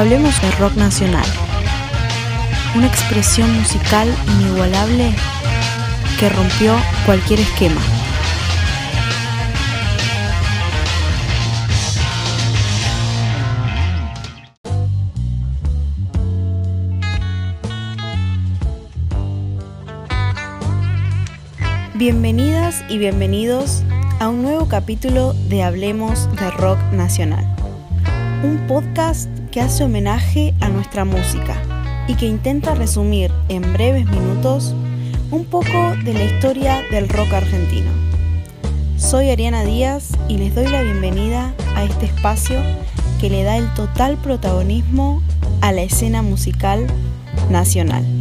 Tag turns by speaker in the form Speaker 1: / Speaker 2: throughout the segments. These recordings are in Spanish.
Speaker 1: Hablemos de rock nacional, una expresión musical inigualable que rompió cualquier esquema. Bienvenidas y bienvenidos a un nuevo capítulo de Hablemos de Rock Nacional, un podcast que hace homenaje a nuestra música y que intenta resumir en breves minutos un poco de la historia del rock argentino. Soy Ariana Díaz y les doy la bienvenida a este espacio que le da el total protagonismo a la escena musical nacional.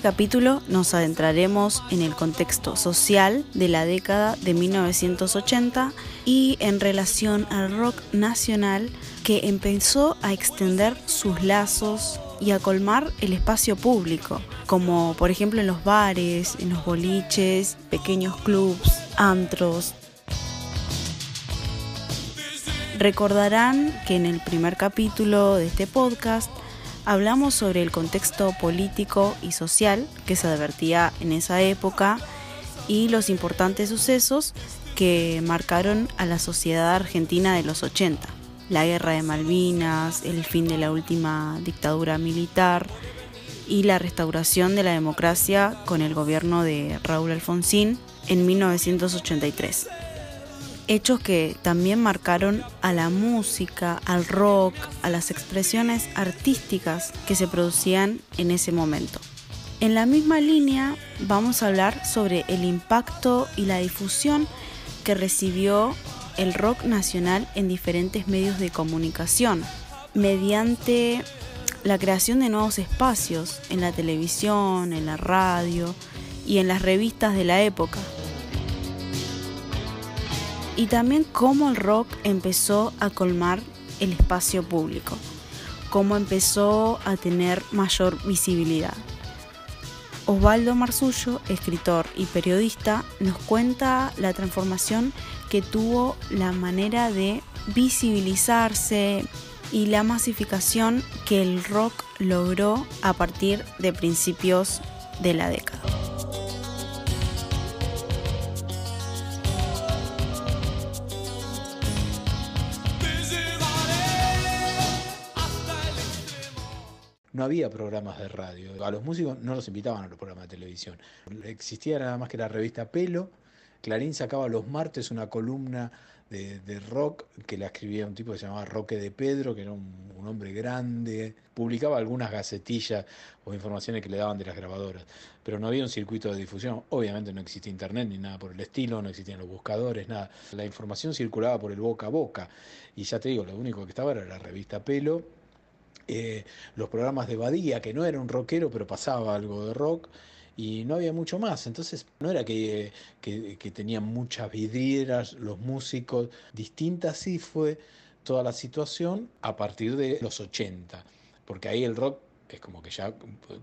Speaker 1: Este capítulo nos adentraremos en el contexto social de la década de 1980 y en relación al rock nacional que empezó a extender sus lazos y a colmar el espacio público, como por ejemplo en los bares, en los boliches, pequeños clubs, antros. Recordarán que en el primer capítulo de este podcast hablamos sobre el contexto político y social que se advertía en esa época y los importantes sucesos que marcaron a la sociedad argentina de los 80. La guerra de Malvinas, el fin de la última dictadura militar y la restauración de la democracia con el gobierno de Raúl Alfonsín en 1983 hechos que también marcaron a la música, al rock, a las expresiones artísticas que se producían en ese momento. En la misma línea vamos a hablar sobre el impacto y la difusión que recibió el rock nacional en diferentes medios de comunicación, mediante la creación de nuevos espacios en la televisión, en la radio y en las revistas de la época y también cómo el rock empezó a colmar el espacio público, cómo empezó a tener mayor visibilidad. Osvaldo Marzullo, escritor y periodista, nos cuenta la transformación que tuvo la manera de visibilizarse y la masificación que el rock logró a partir de principios de la década.
Speaker 2: No había programas de radio. A los músicos no los invitaban a los programas de televisión. Existía nada más que la revista Pelo. Clarín sacaba los martes una columna de, rock que la escribía un tipo que se llamaba Roque de Pedro, que era un, hombre grande. Publicaba algunas gacetillas o informaciones que le daban de las grabadoras, pero no había un circuito de difusión. Obviamente no existía internet ni nada por el estilo, no existían los buscadores, nada. La información circulaba por el boca a boca. Y ya te digo, lo único que estaba era la revista Pelo eh, los programas de Badía, que no era un rockero, pero pasaba algo de rock, y no había mucho más. Entonces no era que, que, tenían muchas vidrieras los músicos, distinta sí fue toda la situación a partir de los 80, porque ahí el rock es como que ya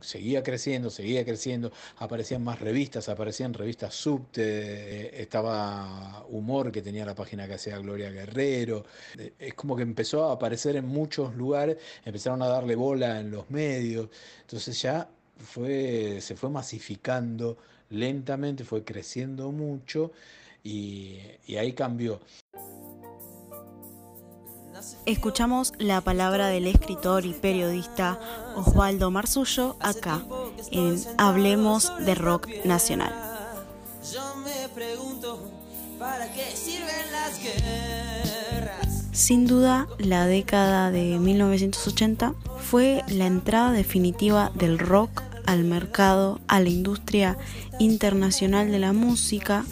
Speaker 2: seguía creciendo, seguía creciendo, aparecían más revistas, aparecían revistas subte, eh, estaba Humor que tenía la página que hacía Gloria Guerrero, eh, es como que empezó a aparecer en muchos lugares, empezaron a darle bola en los medios, entonces ya fue, se fue masificando lentamente, fue creciendo mucho y, y ahí cambió.
Speaker 1: Escuchamos la palabra del escritor y periodista Osvaldo Marzullo acá en Hablemos de Rock Nacional. Sin duda, la década de 1980 fue la entrada definitiva del rock al mercado, a la industria internacional de la música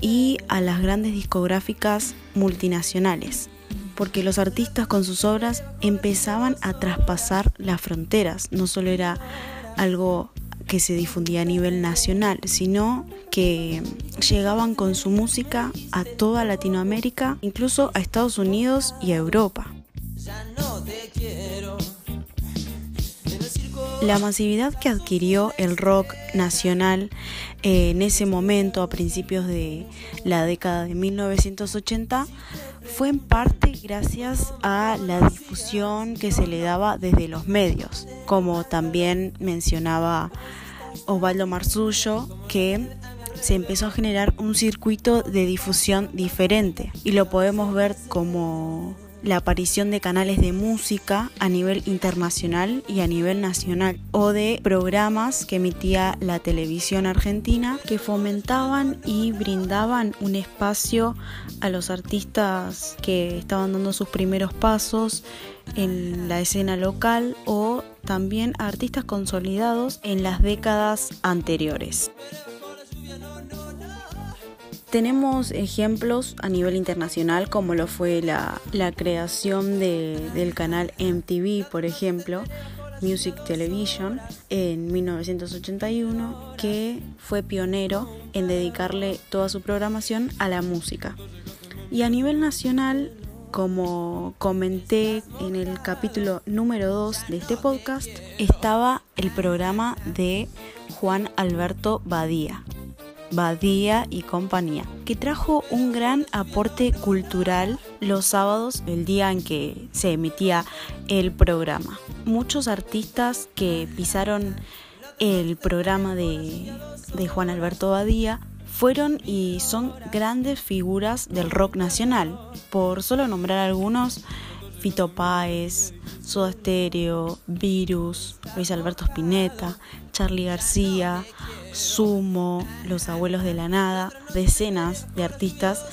Speaker 1: y a las grandes discográficas multinacionales porque los artistas con sus obras empezaban a traspasar las fronteras, no solo era algo que se difundía a nivel nacional, sino que llegaban con su música a toda Latinoamérica, incluso a Estados Unidos y a Europa. La masividad que adquirió el rock nacional eh, en ese momento, a principios de la década de 1980, fue en parte gracias a la difusión que se le daba desde los medios, como también mencionaba Osvaldo Marzullo, que se empezó a generar un circuito de difusión diferente. Y lo podemos ver como la aparición de canales de música a nivel internacional y a nivel nacional o de programas que emitía la televisión argentina que fomentaban y brindaban un espacio a los artistas que estaban dando sus primeros pasos en la escena local o también a artistas consolidados en las décadas anteriores. Tenemos ejemplos a nivel internacional como lo fue la, creación del canal MTV, por ejemplo, Music Television, en 1981, que fue pionero en dedicarle toda su programación a la música. Y a nivel nacional, como comenté en el capítulo número 2 de este podcast, estaba el programa de Juan Alberto Badía, Badía y compañía, que trajo un gran aporte cultural los sábados, el día en que se emitía el programa. Muchos artistas que pisaron el programa de, de Juan Alberto Badía fueron y son grandes figuras del rock nacional. Por solo nombrar algunos, Fito Páez, Soda Virus, Luis Alberto Spinetta, Charlie García, Sumo, Los Abuelos de la Nada, decenas de artistas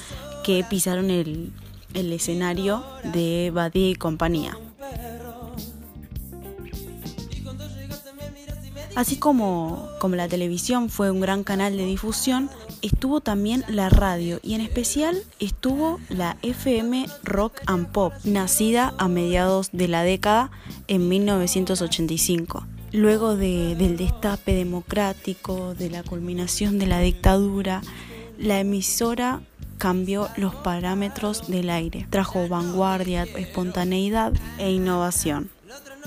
Speaker 1: que pisaron el, escenario de Badie y compañía. Así como, como la televisión fue un gran canal de difusión, estuvo también la radio y en especial estuvo la FM Rock and Pop, nacida a mediados de la década en 1985 luego del destape democrático, de la culminación de la dictadura, la emisora cambió los parámetros del aire, trajo vanguardia, espontaneidad e innovación.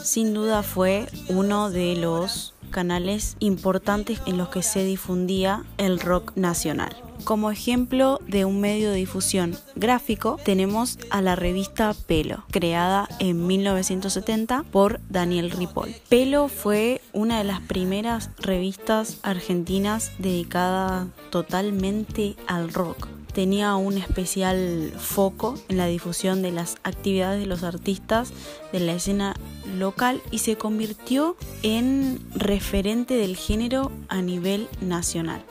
Speaker 1: Sin duda fue uno de los canales importantes en los que se difundía el rock nacional. Como ejemplo de un medio de difusión gráfico tenemos a la revista Pelo, creada en 1970 por Daniel Ripoll. Pelo fue una de las primeras revistas argentinas dedicada totalmente al rock tenía un especial foco en la difusión de las actividades de los artistas de la escena local y se convirtió en referente del género a nivel nacional.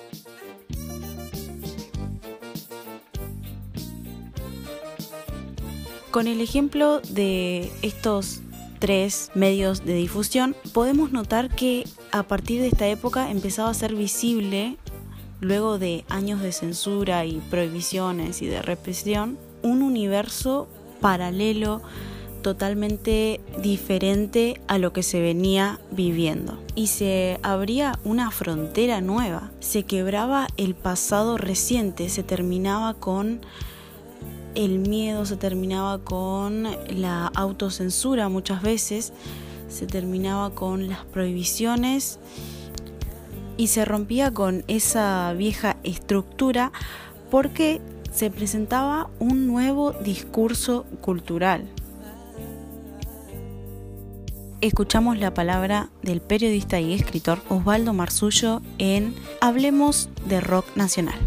Speaker 1: Con el ejemplo de estos tres medios de difusión, podemos notar que a partir de esta época empezaba a ser visible luego de años de censura y prohibiciones y de represión, un universo paralelo totalmente diferente a lo que se venía viviendo. Y se abría una frontera nueva, se quebraba el pasado reciente, se terminaba con el miedo, se terminaba con la autocensura muchas veces, se terminaba con las prohibiciones y se rompía con esa vieja estructura porque se presentaba un nuevo discurso cultural. Escuchamos la palabra del periodista y escritor Osvaldo Marzullo en Hablemos de Rock Nacional.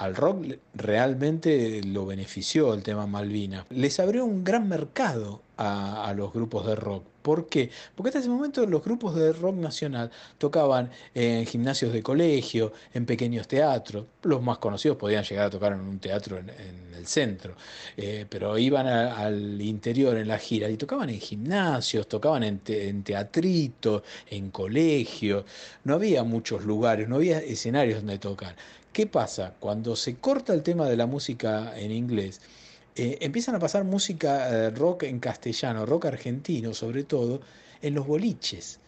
Speaker 2: al rock realmente lo benefició el tema Malvina. Les abrió un gran mercado a, los grupos de rock. ¿Por qué? Porque hasta ese momento los grupos de rock nacional tocaban en gimnasios de colegio, en pequeños teatros. Los más conocidos podían llegar a tocar en un teatro en, el centro, eh, pero iban al interior en la gira y tocaban en gimnasios, tocaban en, en teatrito, en colegio. No había muchos lugares, no había escenarios donde tocar. ¿Qué pasa? Cuando se corta el tema de la música en inglés, eh, empiezan a pasar música eh, rock en castellano, rock argentino sobre todo, en los boliches.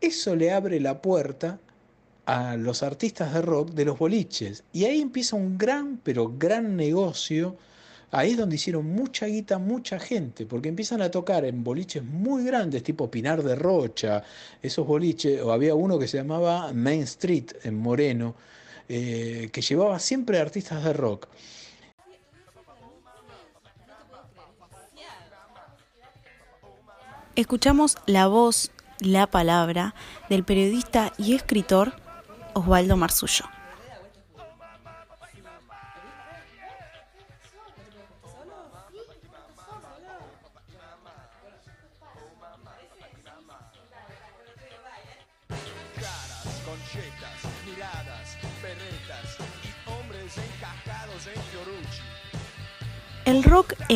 Speaker 2: Eso le abre la puerta a los artistas de rock de los boliches. Y ahí empieza un gran, pero gran negocio. Ahí es donde hicieron mucha guita, mucha gente, porque empiezan a tocar en boliches muy grandes, tipo Pinar de Rocha, esos boliches, o había uno que se llamaba Main Street en Moreno, eh, que llevaba siempre artistas de rock.
Speaker 1: Escuchamos la voz, la palabra del periodista y escritor Osvaldo Marzullo.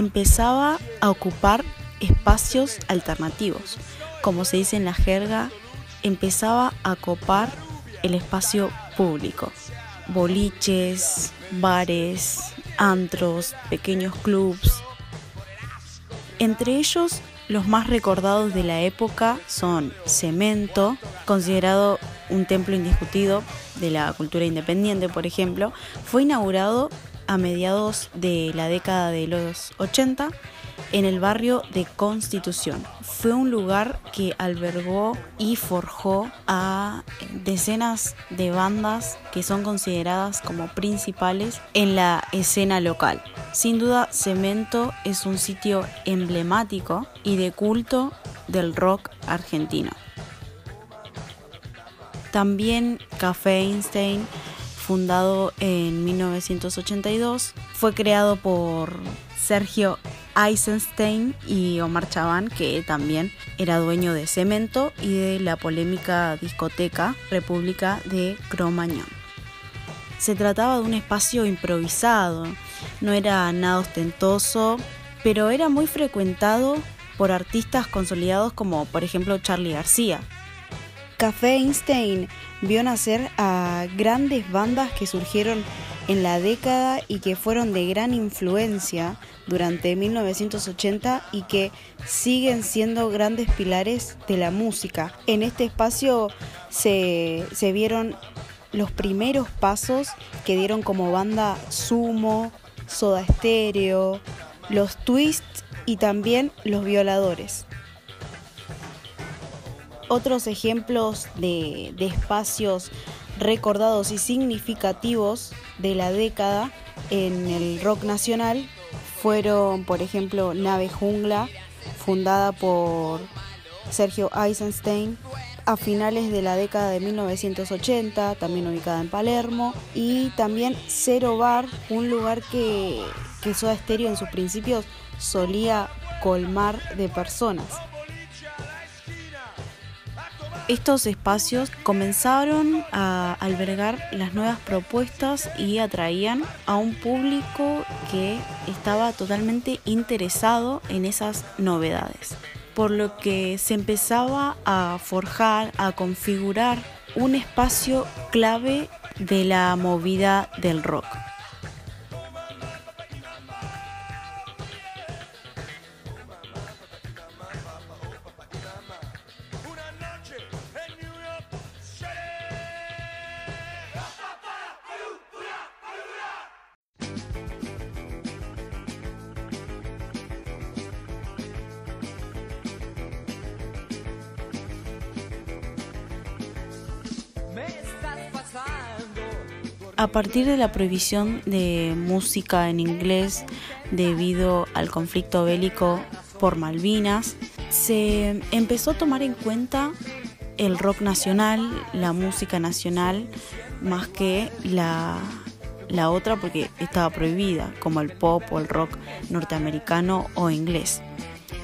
Speaker 1: Empezaba a ocupar espacios alternativos. Como se dice en la jerga, empezaba a copar el espacio público. Boliches, bares, antros, pequeños clubs. Entre ellos, los más recordados de la época son Cemento, considerado un templo indiscutido de la cultura independiente, por ejemplo, fue inaugurado a mediados de la década de los 80 en el barrio de Constitución. Fue un lugar que albergó y forjó a decenas de bandas que son consideradas como principales en la escena local. Sin duda, Cemento es un sitio emblemático y de culto del rock argentino. También Café Einstein fundado en 1982. Fue creado por Sergio Eisenstein y Omar Chaván, que también era dueño de Cemento y de la polémica discoteca República de Cromañón. Se trataba de un espacio improvisado, no era nada ostentoso, pero era muy frecuentado por artistas consolidados como por ejemplo Charlie García. Café Einstein vio nacer a grandes bandas que surgieron en la década y que fueron de gran influencia durante 1980 y que siguen siendo grandes pilares de la música. En este espacio se, vieron los primeros pasos que dieron como banda Sumo, Soda Stereo, los Twists y también los Violadores. Otros ejemplos de, espacios recordados y significativos de la década en el rock nacional fueron, por ejemplo, Nave Jungla, fundada por Sergio Eisenstein a finales de la década de 1980, también ubicada en Palermo, y también Cero Bar, un lugar que, que Soda en sus principios solía colmar de personas. Estos espacios comenzaron a albergar las nuevas propuestas y atraían a un público que estaba totalmente interesado en esas novedades, por lo que se empezaba a forjar, a configurar un espacio clave de la movida del rock. A partir de la prohibición de música en inglés debido al conflicto bélico por Malvinas, se empezó a tomar en cuenta el rock nacional, la música nacional, más que la, la otra porque estaba prohibida, como el pop o el rock norteamericano o inglés.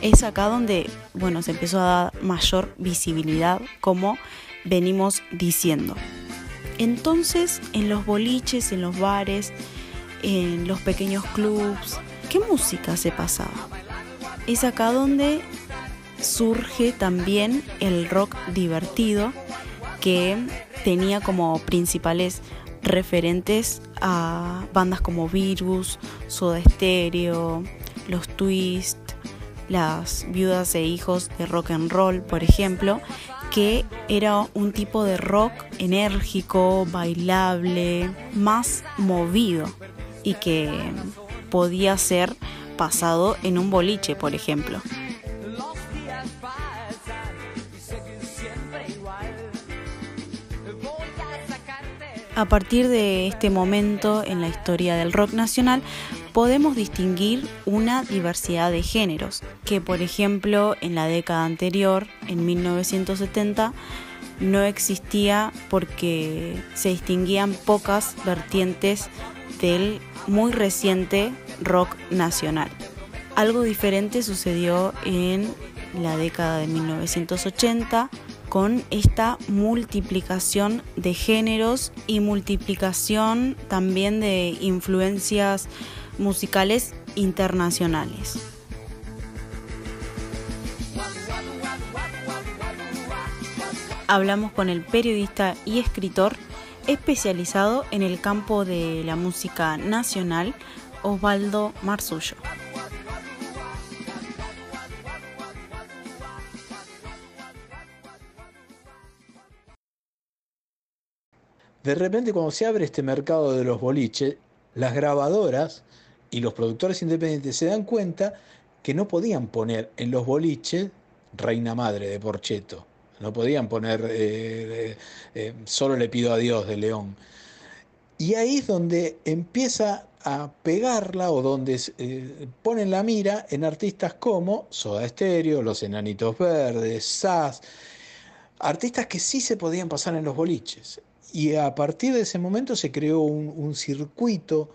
Speaker 1: Es acá donde, bueno, se empezó a dar mayor visibilidad, como venimos diciendo. Entonces, en los boliches, en los bares, en los pequeños clubs, ¿qué música se pasaba? Es acá donde surge también el rock divertido que tenía como principales referentes a bandas como Virus, Soda Stereo, Los Twist, las viudas e hijos de rock and roll, por ejemplo, que era un tipo de rock enérgico, bailable, más movido y que podía ser pasado en un boliche, por ejemplo. A partir de este momento en la historia del rock nacional podemos distinguir una diversidad de géneros, que por ejemplo en la década anterior, en 1970, no existía porque se distinguían pocas vertientes del muy reciente rock nacional. Algo diferente sucedió en la década de 1980 con esta multiplicación de géneros y multiplicación también de influencias musicales internacionales. Hablamos con el periodista y escritor especializado en el campo de la música nacional, Osvaldo Marzullo.
Speaker 2: De repente cuando se abre este mercado de los boliches, las grabadoras y los productores independientes se dan cuenta que no podían poner en los boliches Reina Madre de Porcheto, no podían poner eh, eh, Solo le pido a Dios de León. Y ahí es donde empieza a pegarla o donde eh, ponen la mira en artistas como Soda Stereo, Los Enanitos Verdes, Sass, artistas que sí se podían pasar en los boliches. Y a partir de ese momento se creó un circuito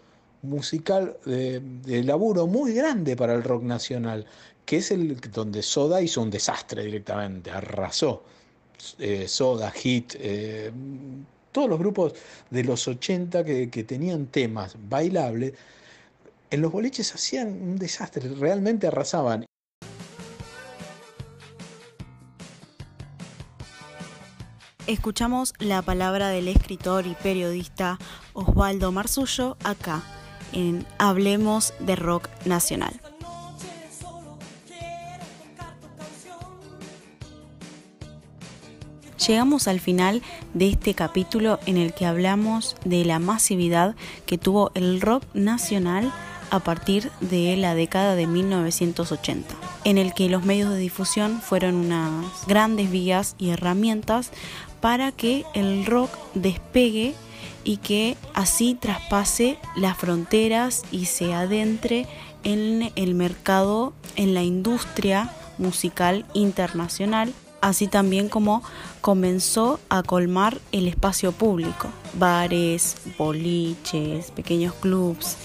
Speaker 2: musical de, laburo muy grande para el rock nacional, que es el donde Soda hizo un desastre directamente, arrasó. Eh, Soda, Hit, eh, todos los grupos de los 80 que, tenían temas bailables, en los boliches hacían un desastre, realmente arrasaban.
Speaker 1: Escuchamos la palabra del escritor y periodista Osvaldo Marzullo acá en Hablemos de Rock Nacional. Llegamos al final de este capítulo en el que hablamos de la masividad que tuvo el rock nacional a partir de la década de 1980, en el que los medios de difusión fueron unas grandes vías y herramientas para que el rock despegue y que así traspase las fronteras y se adentre en el mercado, en la industria musical internacional, así también como comenzó a colmar el espacio público, bares, boliches, pequeños clubs,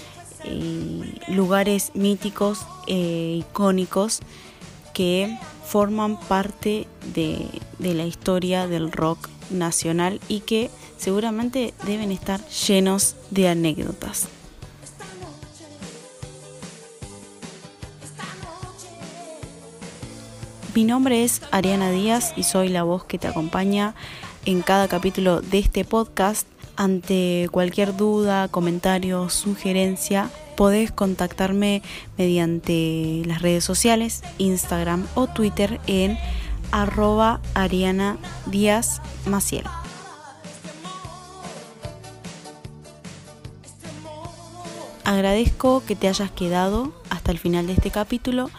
Speaker 1: lugares míticos e icónicos que forman parte de, de la historia del rock nacional y que seguramente deben estar llenos de anécdotas. Mi nombre es Ariana Díaz y soy la voz que te acompaña en cada capítulo de este podcast. Ante cualquier duda, comentario, sugerencia, podés contactarme mediante las redes sociales, Instagram o Twitter en arroba Ariana Díaz Maciel. Agradezco que te hayas quedado hasta el final de este capítulo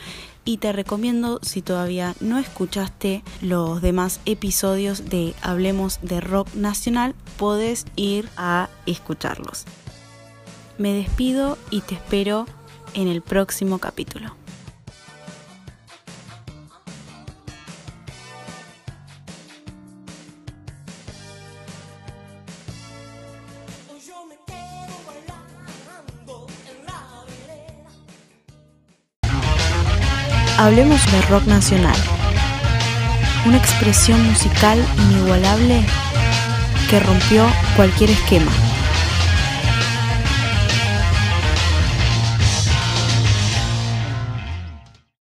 Speaker 1: y te recomiendo si todavía no escuchaste los demás episodios de Hablemos de Rock Nacional, podés ir a escucharlos. Me despido y te espero en el próximo capítulo. Hablemos de rock nacional, una expresión musical inigualable que rompió cualquier esquema.